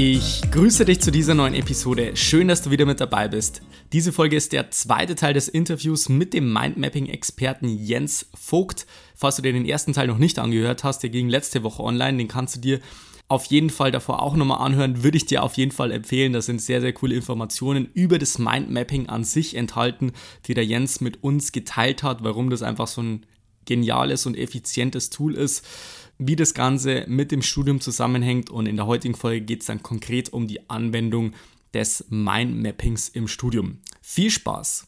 Ich grüße dich zu dieser neuen Episode. Schön, dass du wieder mit dabei bist. Diese Folge ist der zweite Teil des Interviews mit dem Mindmapping-Experten Jens Vogt. Falls du dir den ersten Teil noch nicht angehört hast, der ging letzte Woche online, den kannst du dir auf jeden Fall davor auch nochmal anhören, würde ich dir auf jeden Fall empfehlen. Da sind sehr, sehr coole Informationen über das Mindmapping an sich enthalten, die der Jens mit uns geteilt hat, warum das einfach so ein geniales und effizientes Tool ist wie das Ganze mit dem Studium zusammenhängt und in der heutigen Folge geht es dann konkret um die Anwendung des Mindmappings im Studium. Viel Spaß!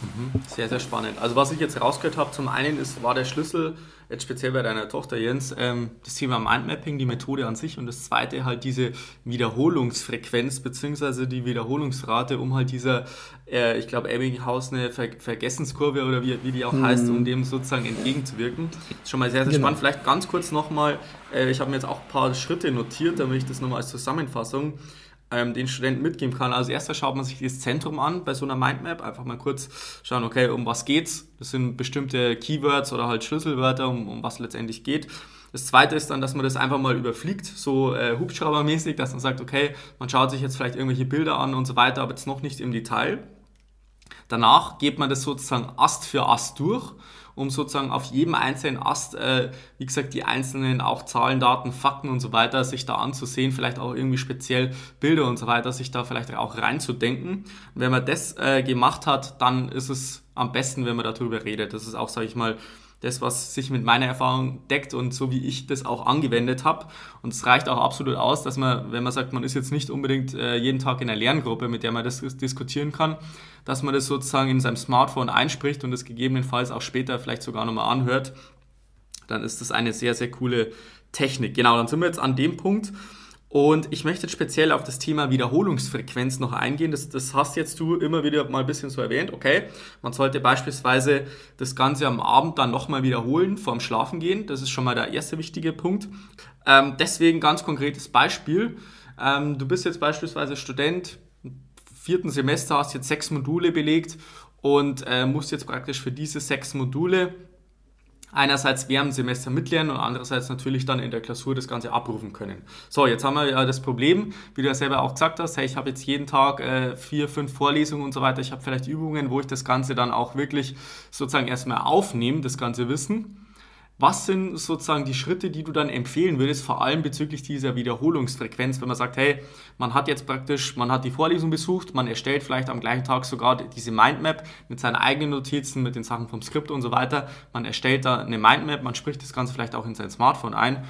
Mhm. Sehr, sehr spannend. Also was ich jetzt rausgehört habe, zum einen ist, war der Schlüssel, jetzt speziell bei deiner Tochter Jens, ähm, das Thema Mindmapping, die Methode an sich und das zweite halt diese Wiederholungsfrequenz bzw. die Wiederholungsrate, um halt dieser, äh, ich glaube, Ebbinghaus eine Ver Vergessenskurve oder wie, wie die auch mhm. heißt, um dem sozusagen entgegenzuwirken. Das ist schon mal sehr, sehr genau. spannend. Vielleicht ganz kurz nochmal, äh, ich habe mir jetzt auch ein paar Schritte notiert, damit ich das nochmal als Zusammenfassung ähm, den Studenten mitgeben kann. Als erster schaut man sich das Zentrum an bei so einer Mindmap. Einfach mal kurz schauen, okay, um was geht's? Das sind bestimmte Keywords oder halt Schlüsselwörter, um, um was letztendlich geht. Das zweite ist dann, dass man das einfach mal überfliegt, so äh, Hubschraubermäßig, dass man sagt, okay, man schaut sich jetzt vielleicht irgendwelche Bilder an und so weiter, aber jetzt noch nicht im Detail. Danach geht man das sozusagen Ast für Ast durch um sozusagen auf jedem einzelnen Ast, äh, wie gesagt, die einzelnen auch Zahlen, Daten, Fakten und so weiter sich da anzusehen, vielleicht auch irgendwie speziell Bilder und so weiter, sich da vielleicht auch reinzudenken. Und wenn man das äh, gemacht hat, dann ist es am besten, wenn man darüber redet. Das ist auch, sage ich mal, das, was sich mit meiner Erfahrung deckt und so wie ich das auch angewendet habe. Und es reicht auch absolut aus, dass man, wenn man sagt, man ist jetzt nicht unbedingt äh, jeden Tag in einer Lerngruppe, mit der man das diskutieren kann, dass man das sozusagen in seinem Smartphone einspricht und das gegebenenfalls auch später vielleicht sogar nochmal anhört. Dann ist das eine sehr, sehr coole Technik. Genau, dann sind wir jetzt an dem Punkt, und ich möchte jetzt speziell auf das Thema Wiederholungsfrequenz noch eingehen. Das, das hast jetzt du immer wieder mal ein bisschen so erwähnt. Okay, man sollte beispielsweise das Ganze am Abend dann nochmal wiederholen vorm Schlafen gehen. Das ist schon mal der erste wichtige Punkt. Ähm, deswegen ganz konkretes Beispiel. Ähm, du bist jetzt beispielsweise Student, vierten Semester, hast jetzt sechs Module belegt und äh, musst jetzt praktisch für diese sechs Module einerseits während dem Semester mitlernen und andererseits natürlich dann in der Klausur das Ganze abrufen können. So, jetzt haben wir ja das Problem, wie du ja selber auch gesagt hast, hey, ich habe jetzt jeden Tag äh, vier, fünf Vorlesungen und so weiter, ich habe vielleicht Übungen, wo ich das Ganze dann auch wirklich sozusagen erstmal aufnehme, das ganze Wissen. Was sind sozusagen die Schritte, die du dann empfehlen würdest, vor allem bezüglich dieser Wiederholungsfrequenz, wenn man sagt, hey, man hat jetzt praktisch, man hat die Vorlesung besucht, man erstellt vielleicht am gleichen Tag sogar diese Mindmap mit seinen eigenen Notizen, mit den Sachen vom Skript und so weiter. Man erstellt da eine Mindmap, man spricht das Ganze vielleicht auch in sein Smartphone ein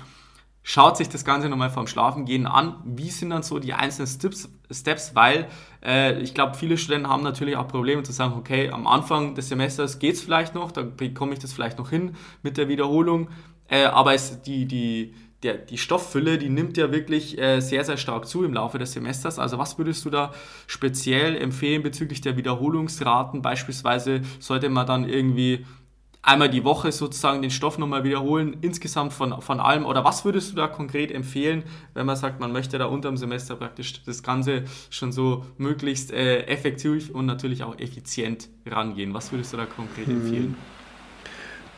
schaut sich das Ganze nochmal vorm Schlafengehen an. Wie sind dann so die einzelnen Steps, Steps weil äh, ich glaube, viele Studenten haben natürlich auch Probleme zu sagen, okay, am Anfang des Semesters geht es vielleicht noch, da bekomme ich das vielleicht noch hin mit der Wiederholung, äh, aber es, die, die, der, die Stofffülle, die nimmt ja wirklich äh, sehr, sehr stark zu im Laufe des Semesters. Also was würdest du da speziell empfehlen bezüglich der Wiederholungsraten? Beispielsweise sollte man dann irgendwie einmal die Woche sozusagen den Stoff nochmal wiederholen, insgesamt von, von allem? Oder was würdest du da konkret empfehlen, wenn man sagt, man möchte da unter dem Semester praktisch das Ganze schon so möglichst äh, effektiv und natürlich auch effizient rangehen? Was würdest du da konkret hm. empfehlen?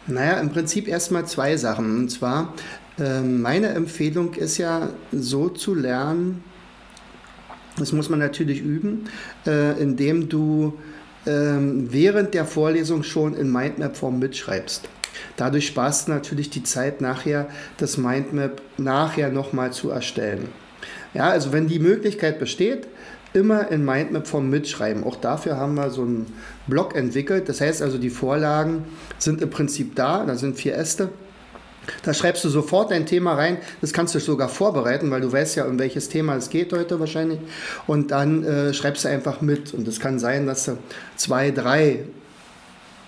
Naja, im Prinzip erstmal zwei Sachen. Und zwar, äh, meine Empfehlung ist ja so zu lernen, das muss man natürlich üben, äh, indem du ähm, während der Vorlesung schon in Mindmap-Form mitschreibst. Dadurch sparst du natürlich die Zeit nachher, das Mindmap nachher nochmal zu erstellen. Ja, also wenn die Möglichkeit besteht, immer in Mindmap-Form mitschreiben. Auch dafür haben wir so einen Blog entwickelt. Das heißt also, die Vorlagen sind im Prinzip da, da sind vier Äste. Da schreibst du sofort dein Thema rein. Das kannst du sogar vorbereiten, weil du weißt ja, um welches Thema es geht heute wahrscheinlich. Und dann äh, schreibst du einfach mit. Und es kann sein, dass du zwei, drei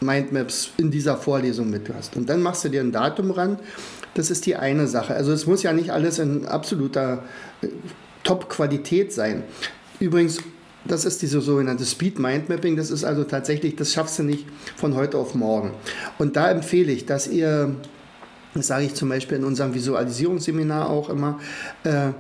Mindmaps in dieser Vorlesung mit hast. Und dann machst du dir ein Datum ran. Das ist die eine Sache. Also es muss ja nicht alles in absoluter äh, Top-Qualität sein. Übrigens, das ist diese sogenannte Speed Mind Mapping. Das ist also tatsächlich, das schaffst du nicht von heute auf morgen. Und da empfehle ich, dass ihr, das sage ich zum Beispiel in unserem Visualisierungsseminar auch immer, äh,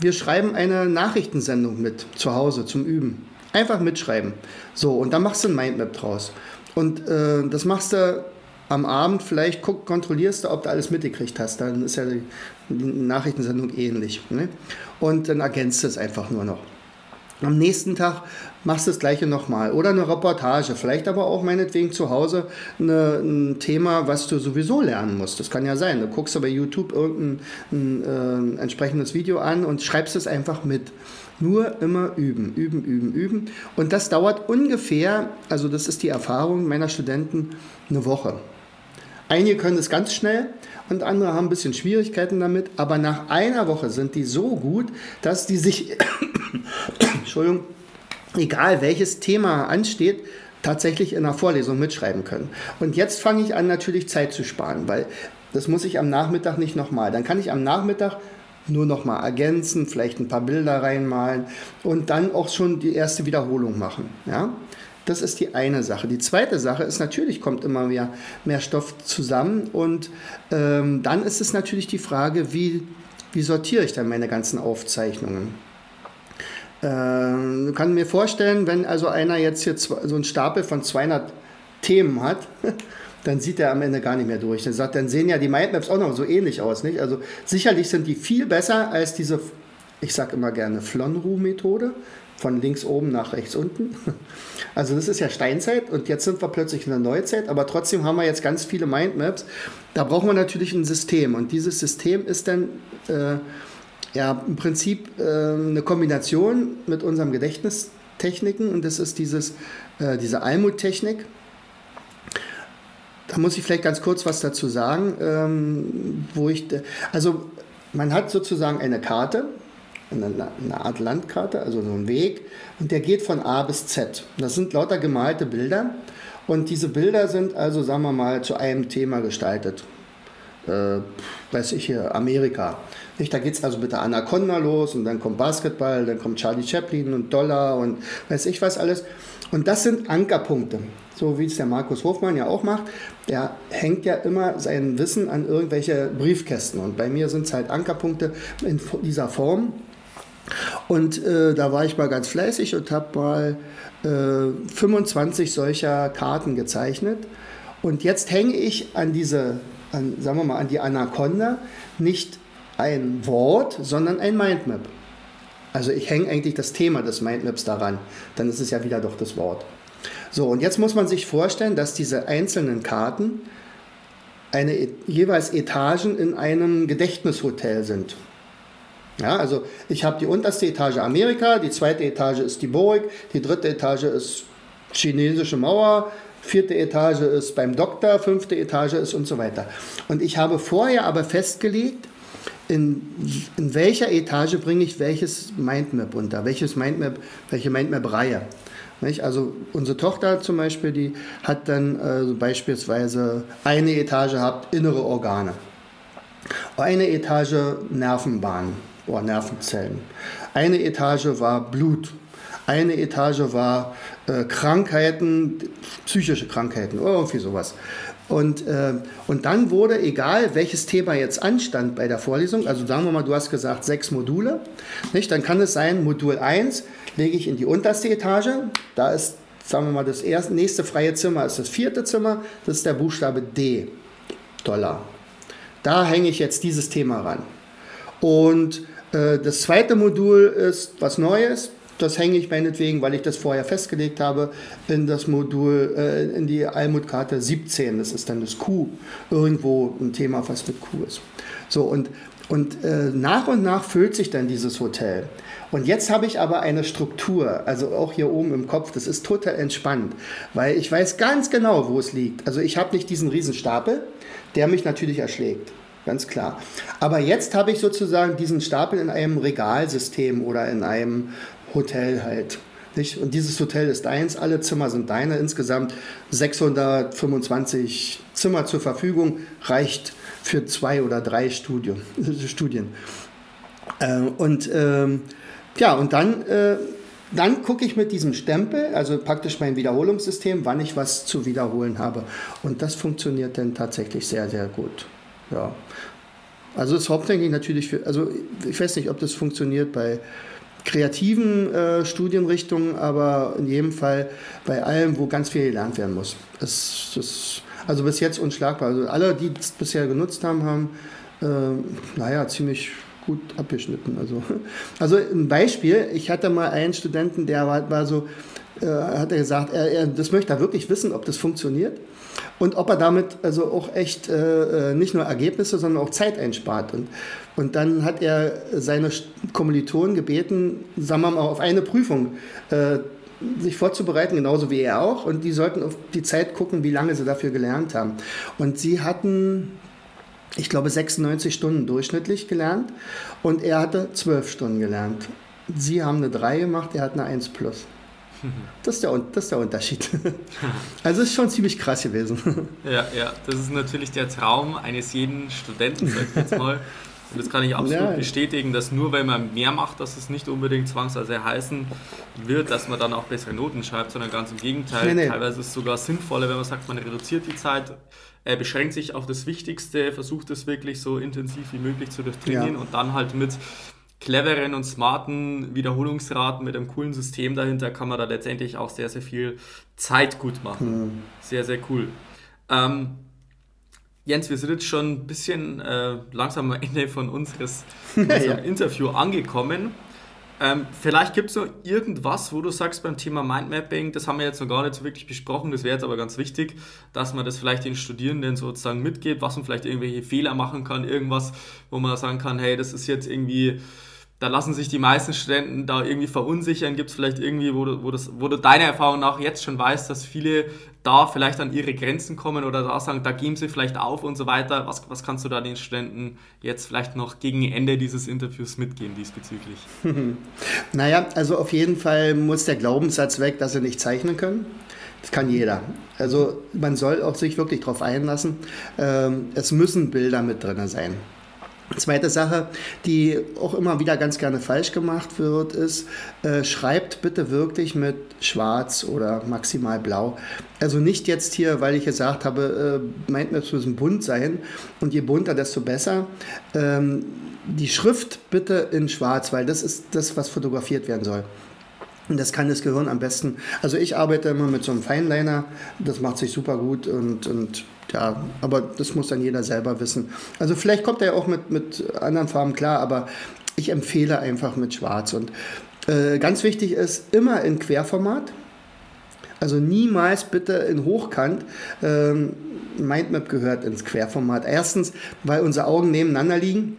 wir schreiben eine Nachrichtensendung mit zu Hause zum Üben. Einfach mitschreiben. So, und dann machst du ein Mindmap draus. Und äh, das machst du am Abend, vielleicht guck, kontrollierst du, ob du alles mitgekriegt hast. Dann ist ja die, Nachrichtensendung ähnlich. Ne? Und dann ergänzt es einfach nur noch. Am nächsten Tag machst du das gleiche nochmal. Oder eine Reportage, vielleicht aber auch meinetwegen zu Hause eine, ein Thema, was du sowieso lernen musst. Das kann ja sein. Du guckst bei YouTube irgendein ein, äh, entsprechendes Video an und schreibst es einfach mit. Nur immer üben, üben, üben, üben. Und das dauert ungefähr, also das ist die Erfahrung meiner Studenten, eine Woche. Einige können es ganz schnell und andere haben ein bisschen Schwierigkeiten damit, aber nach einer Woche sind die so gut, dass die sich Entschuldigung, egal welches Thema ansteht, tatsächlich in einer Vorlesung mitschreiben können. Und jetzt fange ich an, natürlich Zeit zu sparen, weil das muss ich am Nachmittag nicht nochmal. Dann kann ich am Nachmittag nur nochmal ergänzen, vielleicht ein paar Bilder reinmalen und dann auch schon die erste Wiederholung machen. Ja? Das ist die eine Sache. Die zweite Sache ist natürlich, kommt immer mehr, mehr Stoff zusammen und ähm, dann ist es natürlich die Frage, wie, wie sortiere ich dann meine ganzen Aufzeichnungen? Ähm, kann mir vorstellen, wenn also einer jetzt hier so einen Stapel von 200 Themen hat, dann sieht er am Ende gar nicht mehr durch. Dann, sagt, dann sehen ja die Mindmaps auch noch so ähnlich aus. Nicht? Also sicherlich sind die viel besser als diese, ich sage immer gerne, Flonru-Methode, von links oben nach rechts unten. Also das ist ja Steinzeit und jetzt sind wir plötzlich in der Neuzeit, aber trotzdem haben wir jetzt ganz viele Mindmaps. Da brauchen wir natürlich ein System und dieses System ist dann... Äh, ja, im Prinzip äh, eine Kombination mit unserem Gedächtnistechniken und das ist dieses, äh, diese Almut-Technik. Da muss ich vielleicht ganz kurz was dazu sagen, ähm, wo ich, also man hat sozusagen eine Karte, eine, eine Art Landkarte, also so einen Weg, und der geht von A bis Z. Das sind lauter gemalte Bilder und diese Bilder sind also, sagen wir mal, zu einem Thema gestaltet. Äh, weiß ich hier, Amerika. Nicht? Da geht es also mit der Anaconda los und dann kommt Basketball, dann kommt Charlie Chaplin und Dollar und weiß ich was alles. Und das sind Ankerpunkte, so wie es der Markus Hofmann ja auch macht. Der hängt ja immer sein Wissen an irgendwelche Briefkästen. Und bei mir sind es halt Ankerpunkte in dieser Form. Und äh, da war ich mal ganz fleißig und habe mal äh, 25 solcher Karten gezeichnet. Und jetzt hänge ich an diese, an, sagen wir mal, an die Anaconda nicht ein Wort, sondern ein Mindmap. Also ich hänge eigentlich das Thema des Mindmaps daran. Dann ist es ja wieder doch das Wort. So, und jetzt muss man sich vorstellen, dass diese einzelnen Karten eine, jeweils Etagen in einem Gedächtnishotel sind. Ja, also ich habe die unterste Etage Amerika, die zweite Etage ist die Burg, die dritte Etage ist chinesische Mauer, vierte Etage ist beim Doktor, fünfte Etage ist und so weiter. Und ich habe vorher aber festgelegt, in, in welcher Etage bringe ich welches Mindmap unter, welches Mindmap, welche Mindmap-Reihe. Also unsere Tochter zum Beispiel, die hat dann äh, beispielsweise eine Etage habt innere Organe, eine Etage Nervenbahnen oder Nervenzellen, eine Etage war Blut, eine Etage war äh, Krankheiten, psychische Krankheiten irgendwie sowas. Und, äh, und dann wurde, egal welches Thema jetzt anstand bei der Vorlesung, also sagen wir mal, du hast gesagt sechs Module, nicht? dann kann es sein, Modul 1 lege ich in die unterste Etage, da ist, sagen wir mal, das erste, nächste freie Zimmer ist das vierte Zimmer, das ist der Buchstabe D, Dollar. Da hänge ich jetzt dieses Thema ran. Und das zweite Modul ist was Neues, das hänge ich meinetwegen, weil ich das vorher festgelegt habe, in das Modul, äh, in die Almutkarte 17. Das ist dann das Q. Irgendwo ein Thema, was mit Q ist. So, und, und äh, nach und nach füllt sich dann dieses Hotel. Und jetzt habe ich aber eine Struktur, also auch hier oben im Kopf, das ist total entspannt, weil ich weiß ganz genau, wo es liegt. Also ich habe nicht diesen Riesenstapel, der mich natürlich erschlägt ganz klar. Aber jetzt habe ich sozusagen diesen Stapel in einem Regalsystem oder in einem Hotel halt. Nicht? Und dieses Hotel ist deins, alle Zimmer sind deine, insgesamt 625 Zimmer zur Verfügung, reicht für zwei oder drei Studien. Studien. Äh, und ähm, ja, und dann äh, dann gucke ich mit diesem Stempel, also praktisch mein Wiederholungssystem, wann ich was zu wiederholen habe. Und das funktioniert dann tatsächlich sehr, sehr gut. Ja. Also das hauptsächlich natürlich für, also ich weiß nicht, ob das funktioniert bei kreativen äh, Studienrichtungen, aber in jedem Fall bei allem, wo ganz viel gelernt werden muss. Das, das, also bis jetzt unschlagbar. Also alle, die es bisher genutzt haben, haben, äh, naja, ziemlich gut abgeschnitten. Also, also ein Beispiel, ich hatte mal einen Studenten, der war, war so, äh, hat er gesagt, er, er, das möchte er wirklich wissen, ob das funktioniert und ob er damit also auch echt äh, äh, nicht nur Ergebnisse, sondern auch Zeit einspart. Und, und dann hat er seine Kommilitonen gebeten, sagen wir mal, auf eine Prüfung äh, sich vorzubereiten, genauso wie er auch. Und die sollten auf die Zeit gucken, wie lange sie dafür gelernt haben. Und sie hatten, ich glaube, 96 Stunden durchschnittlich gelernt und er hatte 12 Stunden gelernt. Sie haben eine 3 gemacht, er hat eine 1 plus. Das ist, der, das ist der Unterschied. Also ist schon ziemlich krass gewesen. Ja, ja, das ist natürlich der Traum eines jeden Studenten, sag ich jetzt mal. Und das kann ich absolut ja. bestätigen, dass nur weil man mehr macht, dass es nicht unbedingt zwangsweise heißen wird, dass man dann auch bessere Noten schreibt, sondern ganz im Gegenteil. Nee, nee. Teilweise ist es sogar sinnvoller, wenn man sagt, man reduziert die Zeit, äh, beschränkt sich auf das Wichtigste, versucht es wirklich so intensiv wie möglich zu durchtrainieren ja. und dann halt mit cleveren und smarten Wiederholungsraten mit einem coolen System dahinter kann man da letztendlich auch sehr, sehr viel Zeit gut machen. Mhm. Sehr, sehr cool. Ähm, Jens, wir sind jetzt schon ein bisschen äh, langsam am Ende von unseres, unserem ja. Interview angekommen. Ähm, vielleicht gibt es noch irgendwas, wo du sagst beim Thema Mindmapping, das haben wir jetzt noch gar nicht so wirklich besprochen, das wäre jetzt aber ganz wichtig, dass man das vielleicht den Studierenden sozusagen mitgibt, was man vielleicht irgendwelche Fehler machen kann, irgendwas, wo man sagen kann, hey, das ist jetzt irgendwie da lassen sich die meisten Studenten da irgendwie verunsichern. Gibt es vielleicht irgendwie, wo du, wo, das, wo du deiner Erfahrung nach jetzt schon weißt, dass viele da vielleicht an ihre Grenzen kommen oder da sagen, da geben sie vielleicht auf und so weiter. Was, was kannst du da den Studenten jetzt vielleicht noch gegen Ende dieses Interviews mitgeben diesbezüglich? naja, also auf jeden Fall muss der Glaubenssatz weg, dass sie nicht zeichnen können. Das kann jeder. Also man soll auch sich wirklich darauf einlassen. Ähm, es müssen Bilder mit drin sein. Zweite Sache, die auch immer wieder ganz gerne falsch gemacht wird, ist, äh, schreibt bitte wirklich mit schwarz oder maximal blau. Also nicht jetzt hier, weil ich gesagt habe, äh, Mindmaps müssen bunt sein und je bunter, desto besser. Ähm, die Schrift bitte in schwarz, weil das ist das, was fotografiert werden soll. Und das kann das Gehirn am besten. Also ich arbeite immer mit so einem Feinliner, das macht sich super gut und, und ja, aber das muss dann jeder selber wissen. Also vielleicht kommt er auch mit, mit anderen Farben klar, aber ich empfehle einfach mit Schwarz. Und äh, ganz wichtig ist, immer in Querformat. Also niemals bitte in Hochkant. Ähm, Mindmap gehört ins Querformat. Erstens, weil unsere Augen nebeneinander liegen.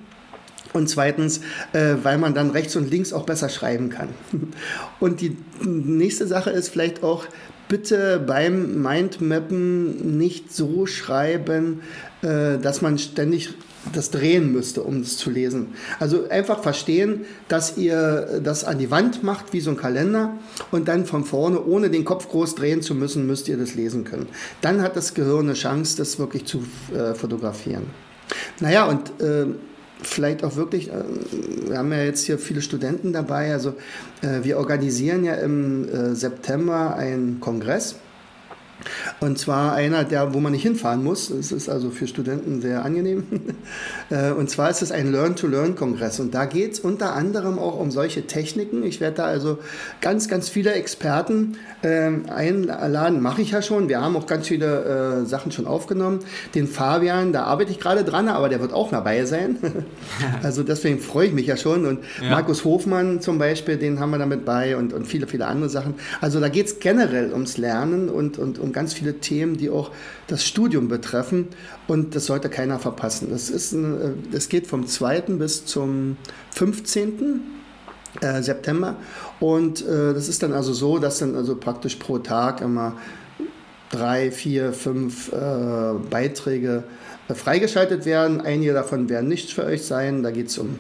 Und zweitens, äh, weil man dann rechts und links auch besser schreiben kann. Und die nächste Sache ist vielleicht auch, bitte beim Mindmappen nicht so schreiben, äh, dass man ständig das drehen müsste, um es zu lesen. Also einfach verstehen, dass ihr das an die Wand macht wie so ein Kalender und dann von vorne, ohne den Kopf groß drehen zu müssen, müsst ihr das lesen können. Dann hat das Gehirn eine Chance, das wirklich zu äh, fotografieren. Naja, und äh, vielleicht auch wirklich, äh, wir haben ja jetzt hier viele Studenten dabei, also äh, wir organisieren ja im äh, September einen Kongress und zwar einer, der, wo man nicht hinfahren muss. Es ist also für Studenten sehr angenehm. Äh, und zwar ist es ein Learn-to-Learn-Kongress. Und da geht es unter anderem auch um solche Techniken. Ich werde da also ganz, ganz viele Experten äh, einladen. Mache ich ja schon. Wir haben auch ganz viele äh, Sachen schon aufgenommen. Den Fabian, da arbeite ich gerade dran, aber der wird auch dabei sein. also deswegen freue ich mich ja schon. Und ja. Markus Hofmann zum Beispiel, den haben wir damit bei und, und viele, viele andere Sachen. Also da geht es generell ums Lernen und, und um um ganz viele Themen, die auch das Studium betreffen. Und das sollte keiner verpassen. Das, ist ein, das geht vom 2. bis zum 15. Äh, September. Und äh, das ist dann also so, dass dann also praktisch pro Tag immer drei, vier, fünf äh, Beiträge äh, freigeschaltet werden. Einige davon werden nichts für euch sein. Da geht es um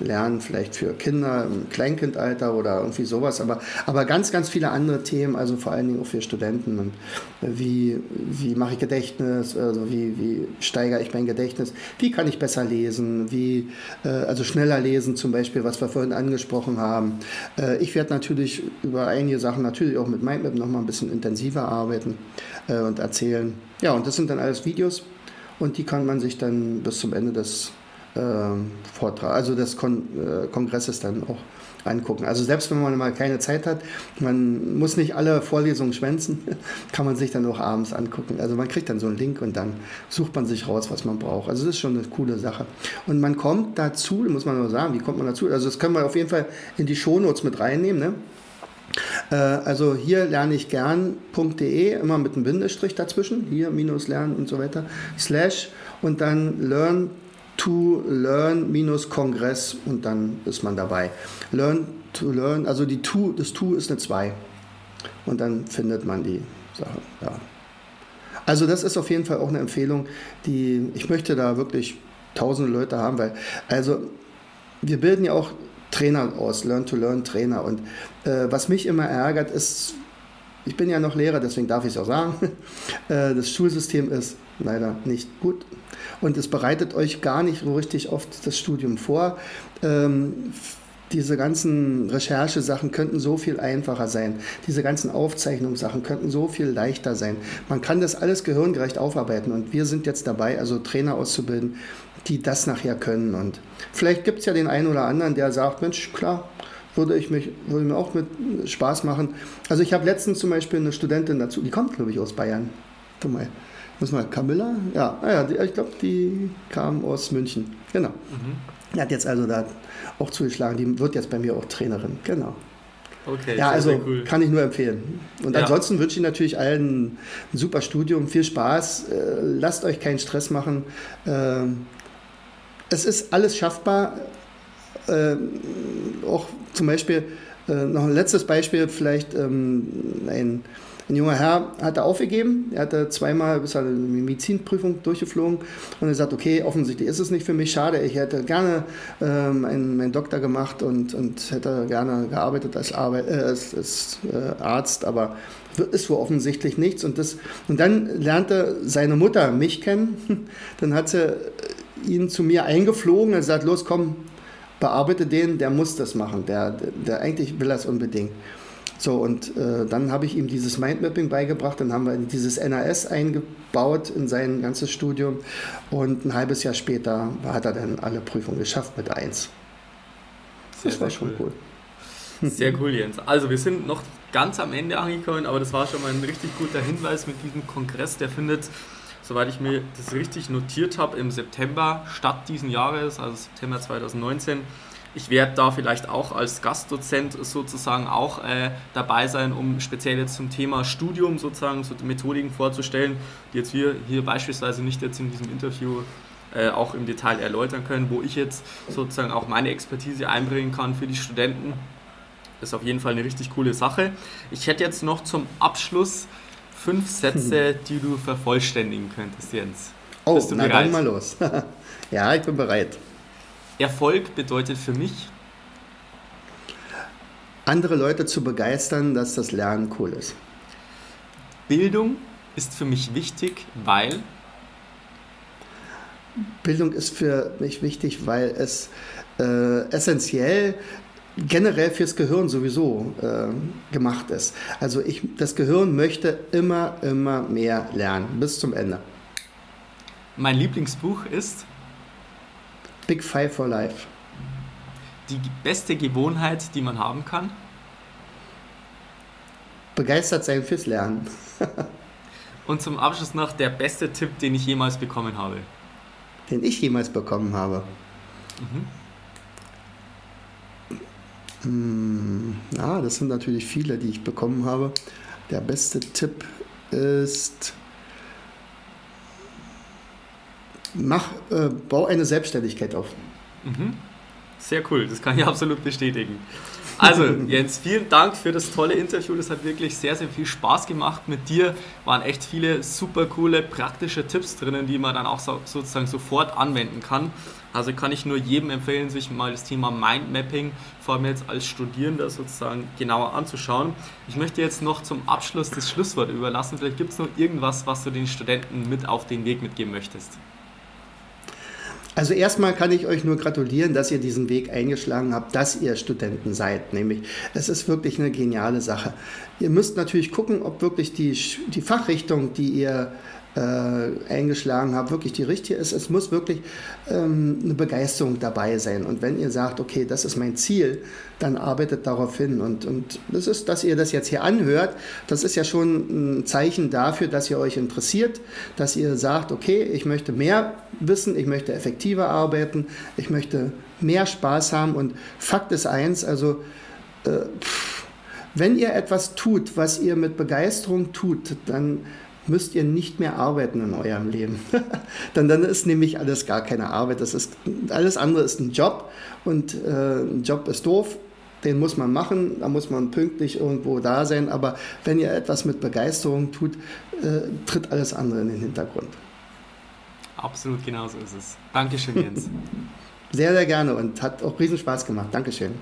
Lernen vielleicht für Kinder im Kleinkindalter oder irgendwie sowas, aber, aber ganz, ganz viele andere Themen, also vor allen Dingen auch für Studenten. Und wie, wie mache ich Gedächtnis, also wie, wie steigere ich mein Gedächtnis, wie kann ich besser lesen, wie, äh, also schneller lesen zum Beispiel, was wir vorhin angesprochen haben. Äh, ich werde natürlich über einige Sachen natürlich auch mit Mindmap nochmal ein bisschen intensiver arbeiten äh, und erzählen. Ja, und das sind dann alles Videos und die kann man sich dann bis zum Ende des äh, Vortrags, also des Kon äh, Kongresses dann auch angucken. Also selbst wenn man mal keine Zeit hat, man muss nicht alle Vorlesungen schwänzen, kann man sich dann auch abends angucken. Also man kriegt dann so einen Link und dann sucht man sich raus, was man braucht. Also das ist schon eine coole Sache. Und man kommt dazu, muss man nur sagen, wie kommt man dazu? Also das können wir auf jeden Fall in die Shownotes mit reinnehmen. Ne? Äh, also hier lerne ich gern.de, immer mit einem Bindestrich dazwischen, hier minus lernen und so weiter, slash und dann learn to learn minus Kongress und dann ist man dabei. Learn to learn, also die to, das to ist eine 2 und dann findet man die Sache. Ja. Also das ist auf jeden Fall auch eine Empfehlung, die ich möchte da wirklich tausende Leute haben, weil also wir bilden ja auch Trainer aus, Learn-to-Learn-Trainer. Und äh, was mich immer ärgert, ist, ich bin ja noch Lehrer, deswegen darf ich es auch sagen, äh, das Schulsystem ist leider nicht gut. Und es bereitet euch gar nicht so richtig oft das Studium vor. Ähm, diese ganzen Recherchesachen könnten so viel einfacher sein. Diese ganzen Aufzeichnungssachen könnten so viel leichter sein. Man kann das alles gehirngerecht aufarbeiten und wir sind jetzt dabei, also Trainer auszubilden, die das nachher können. Und vielleicht gibt es ja den einen oder anderen, der sagt, Mensch, klar, würde ich mich, würde mir auch mit Spaß machen. Also ich habe letztens zum Beispiel eine Studentin dazu, die kommt, glaube ich, aus Bayern. Guck mal, muss mal, Camilla? Ja, ah ja, die, ich glaube, die kam aus München. Genau. Mhm. Die hat jetzt also da auch zugeschlagen. Die wird jetzt bei mir auch Trainerin. Genau. Okay, ja, also cool. kann ich nur empfehlen. Und ja. ansonsten wünsche ich natürlich allen ein super Studium, viel Spaß. Äh, lasst euch keinen Stress machen. Äh, es ist alles schaffbar. Äh, auch zum Beispiel, äh, noch ein letztes Beispiel, vielleicht ähm, ein ein junger Herr hatte aufgegeben, er hatte zweimal bis eine Medizinprüfung durchgeflogen. Und er sagt, okay, offensichtlich ist es nicht für mich, schade, ich hätte gerne ähm, einen, meinen Doktor gemacht und, und hätte gerne gearbeitet als, Arbeit, äh, als, als äh, Arzt, aber ist wohl offensichtlich nichts. Und, das, und dann lernte seine Mutter mich kennen, dann hat sie ihn zu mir eingeflogen und sagt, los, komm, bearbeite den, der muss das machen, der, der eigentlich will das unbedingt. So, und äh, dann habe ich ihm dieses Mindmapping beigebracht, dann haben wir dieses NAS eingebaut in sein ganzes Studium und ein halbes Jahr später hat er dann alle Prüfungen geschafft mit 1. Das sehr, war schon cool. cool. Sehr cool, Jens. Also wir sind noch ganz am Ende angekommen, aber das war schon mal ein richtig guter Hinweis mit diesem Kongress. Der findet, soweit ich mir das richtig notiert habe, im September statt diesen Jahres, also September 2019. Ich werde da vielleicht auch als Gastdozent sozusagen auch äh, dabei sein, um speziell jetzt zum Thema Studium sozusagen so Methodiken vorzustellen, die jetzt wir hier beispielsweise nicht jetzt in diesem Interview äh, auch im Detail erläutern können, wo ich jetzt sozusagen auch meine Expertise einbringen kann für die Studenten. Das ist auf jeden Fall eine richtig coole Sache. Ich hätte jetzt noch zum Abschluss fünf Sätze, die du vervollständigen könntest, Jens. Oh, Bist du na bereit? dann mal los. ja, ich bin bereit. Erfolg bedeutet für mich? Andere Leute zu begeistern, dass das Lernen cool ist. Bildung ist für mich wichtig, weil? Bildung ist für mich wichtig, weil es äh, essentiell generell fürs Gehirn sowieso äh, gemacht ist. Also ich, das Gehirn möchte immer, immer mehr lernen, bis zum Ende. Mein Lieblingsbuch ist? Big Five for Life. Die beste Gewohnheit, die man haben kann? Begeistert sein fürs Lernen. Und zum Abschluss noch der beste Tipp, den ich jemals bekommen habe. Den ich jemals bekommen habe. Mhm. Hm, ja, das sind natürlich viele, die ich bekommen habe. Der beste Tipp ist, mach, äh, bau eine Selbstständigkeit auf. Mhm. Sehr cool, das kann ich absolut bestätigen. Also, Jens, vielen Dank für das tolle Interview. Das hat wirklich sehr, sehr viel Spaß gemacht. Mit dir waren echt viele super coole, praktische Tipps drinnen, die man dann auch so, sozusagen sofort anwenden kann. Also kann ich nur jedem empfehlen, sich mal das Thema Mindmapping, vor allem jetzt als Studierender sozusagen genauer anzuschauen. Ich möchte jetzt noch zum Abschluss das Schlusswort überlassen. Vielleicht gibt es noch irgendwas, was du den Studenten mit auf den Weg mitgeben möchtest. Also erstmal kann ich euch nur gratulieren, dass ihr diesen Weg eingeschlagen habt, dass ihr Studenten seid. Nämlich, es ist wirklich eine geniale Sache. Ihr müsst natürlich gucken, ob wirklich die, die Fachrichtung, die ihr äh, eingeschlagen habe, wirklich die richtige ist. Es muss wirklich ähm, eine Begeisterung dabei sein. Und wenn ihr sagt, okay, das ist mein Ziel, dann arbeitet darauf hin. Und, und das ist, dass ihr das jetzt hier anhört, das ist ja schon ein Zeichen dafür, dass ihr euch interessiert, dass ihr sagt, okay, ich möchte mehr wissen, ich möchte effektiver arbeiten, ich möchte mehr Spaß haben. Und Fakt ist eins, also äh, wenn ihr etwas tut, was ihr mit Begeisterung tut, dann müsst ihr nicht mehr arbeiten in eurem Leben. dann, dann ist nämlich alles gar keine Arbeit. Das ist, alles andere ist ein Job und äh, ein Job ist doof. Den muss man machen, da muss man pünktlich irgendwo da sein. Aber wenn ihr etwas mit Begeisterung tut, äh, tritt alles andere in den Hintergrund. Absolut genauso ist es. Dankeschön, Jens. sehr, sehr gerne und hat auch riesen Spaß gemacht. Dankeschön.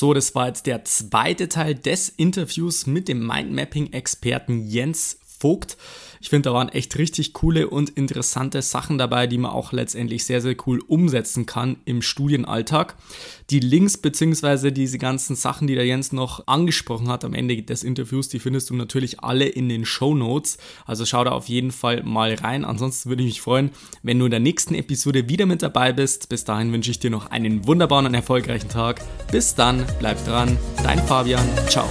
So, das war jetzt der zweite Teil des Interviews mit dem Mindmapping-Experten Jens Vogt. Ich finde, da waren echt richtig coole und interessante Sachen dabei, die man auch letztendlich sehr, sehr cool umsetzen kann im Studienalltag. Die Links bzw. diese ganzen Sachen, die der Jens noch angesprochen hat am Ende des Interviews, die findest du natürlich alle in den Show Notes. Also schau da auf jeden Fall mal rein. Ansonsten würde ich mich freuen, wenn du in der nächsten Episode wieder mit dabei bist. Bis dahin wünsche ich dir noch einen wunderbaren und erfolgreichen Tag. Bis dann, bleib dran. Dein Fabian. Ciao.